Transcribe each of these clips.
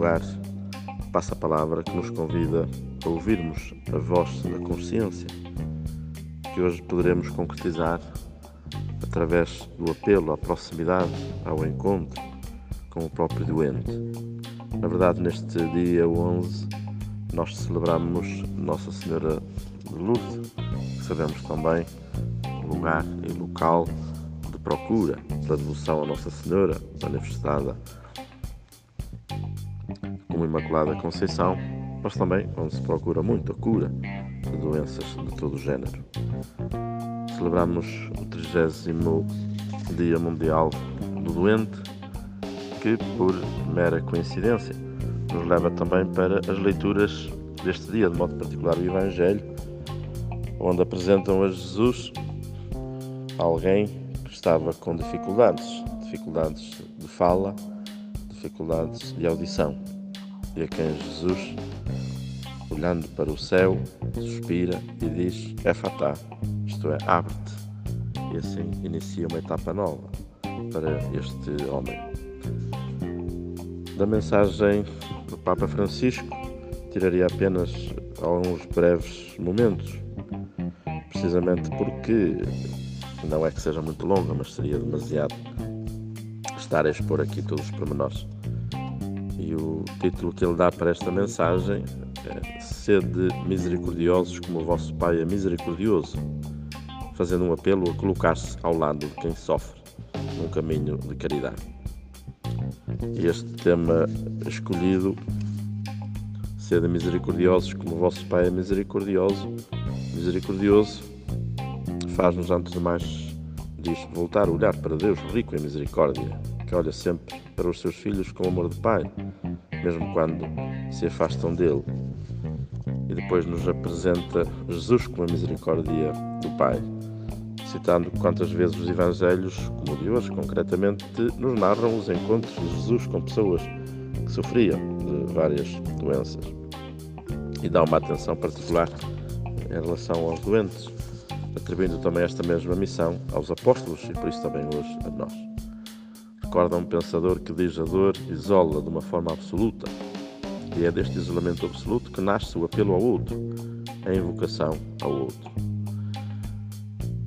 lugar, passa a palavra que nos convida a ouvirmos a voz da consciência, que hoje poderemos concretizar através do apelo à proximidade, ao encontro com o próprio doente. Na verdade, neste dia 11, nós celebramos Nossa Senhora de Lourdes, que sabemos também lugar e local de procura da devoção a Nossa Senhora, manifestada como Imaculada Conceição, mas também onde se procura muito a cura de doenças de todo o género. Celebramos o 30 Dia Mundial do Doente, que, por mera coincidência, nos leva também para as leituras deste dia, de modo particular o Evangelho, onde apresentam a Jesus alguém que estava com dificuldades, dificuldades de fala, dificuldades de audição, e a quem Jesus, olhando para o céu, suspira e diz: É fatá, isto é, abre-te. E assim inicia uma etapa nova para este homem. Da mensagem do Papa Francisco, tiraria apenas alguns breves momentos, precisamente porque não é que seja muito longa, mas seria demasiado estar a expor aqui todos os pormenores. E o título que ele dá para esta mensagem é Sede misericordiosos como o vosso Pai é misericordioso, fazendo um apelo a colocar-se ao lado de quem sofre, num caminho de caridade. Este tema escolhido, Sede misericordiosos como o vosso Pai é misericordioso, misericordioso, faz-nos, antes de mais, diz, voltar a olhar para Deus rico em misericórdia, que olha sempre para os seus filhos com amor de Pai, mesmo quando se afastam dele. E depois nos apresenta Jesus com a misericórdia do Pai, citando quantas vezes os Evangelhos, como de hoje concretamente, nos narram os encontros de Jesus com pessoas que sofriam de várias doenças. E dá uma atenção particular em relação aos doentes atribuindo também esta mesma missão aos apóstolos e por isso também hoje a nós. Recorda um pensador que diz a dor isola de uma forma absoluta, e é deste isolamento absoluto que nasce o apelo ao outro, a invocação ao outro.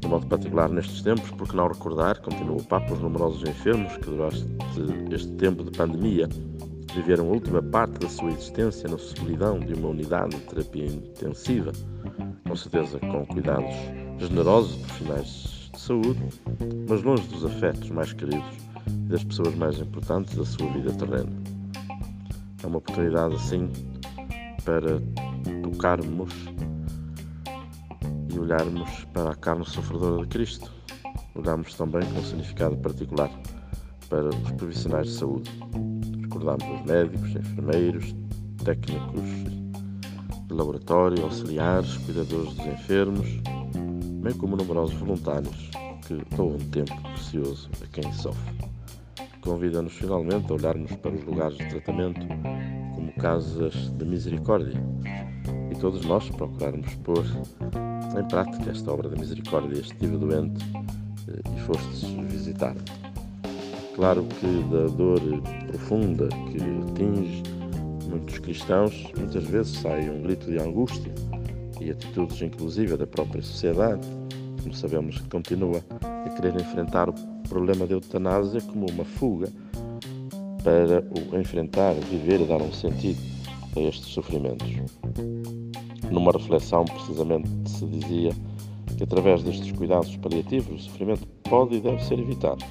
De modo particular nestes tempos, porque não recordar, continua o Papa, os numerosos enfermos que durante este tempo de pandemia viveram a última parte da sua existência na solidão de uma unidade de terapia intensiva, com certeza com cuidados generosos profissionais de saúde, mas longe dos afetos mais queridos e das pessoas mais importantes da sua vida terrena. É uma oportunidade, assim, para tocarmos e olharmos para a carne sofredora de Cristo. Olharmos também com um significado particular para os profissionais de saúde. Recordamos os médicos, enfermeiros, técnicos de laboratório, auxiliares, cuidadores dos enfermos, bem como numerosos voluntários que doam tempo precioso a quem sofre. Convida-nos finalmente a olharmos para os lugares de tratamento como casas de misericórdia e todos nós procurarmos pôr em prática esta obra da misericórdia. Estive doente eh, e fostes visitar. Claro que da dor profunda que atinge muitos cristãos, muitas vezes sai um grito de angústia e atitudes inclusive da própria sociedade, como sabemos que continua a querer enfrentar o problema da eutanásia como uma fuga para o enfrentar, viver e dar um sentido a estes sofrimentos. Numa reflexão, precisamente, se dizia que através destes cuidados paliativos o sofrimento pode e deve ser evitado.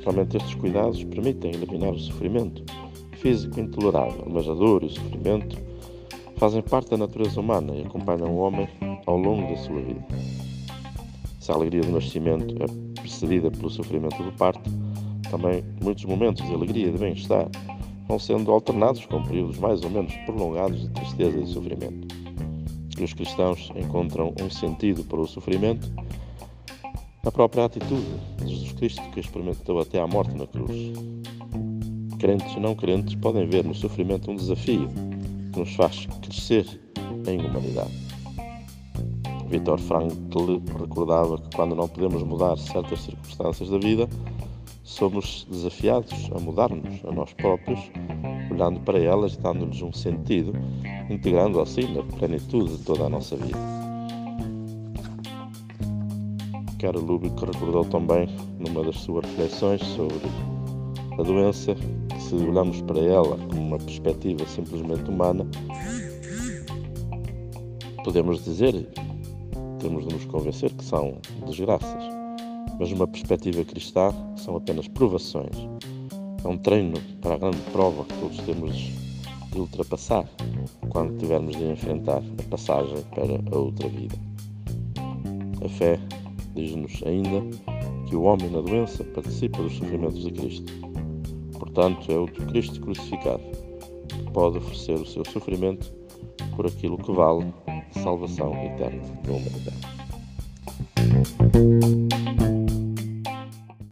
Realmente estes cuidados permitem eliminar o sofrimento físico intolerável, mas a dor e o sofrimento fazem parte da natureza humana e acompanham o homem ao longo da sua vida. Se a alegria do nascimento é precedida pelo sofrimento do parto, também muitos momentos de alegria e de bem-estar vão sendo alternados com períodos mais ou menos prolongados de tristeza e sofrimento. E os cristãos encontram um sentido para o sofrimento na própria atitude de Jesus Cristo que experimentou até à morte na cruz. Crentes e não crentes podem ver no sofrimento um desafio que nos faz crescer em humanidade. Viktor Frankl recordava que quando não podemos mudar certas circunstâncias da vida, somos desafiados a mudar-nos a nós próprios, olhando para elas dando-lhes um sentido, integrando assim na plenitude de toda a nossa vida. Caro Lubick recordou também, numa das suas reflexões sobre a doença, que se olhamos para ela com uma perspectiva simplesmente humana, podemos dizer, temos de nos convencer que são desgraças, mas numa perspectiva cristã são apenas provações. É um treino para a grande prova que todos temos de ultrapassar quando tivermos de enfrentar a passagem para a outra vida. A fé diz-nos ainda que o homem na doença participa dos sofrimentos de Cristo. Portanto, é o Cristo crucificado que pode oferecer o seu sofrimento por aquilo que vale salvação eterna da humanidade.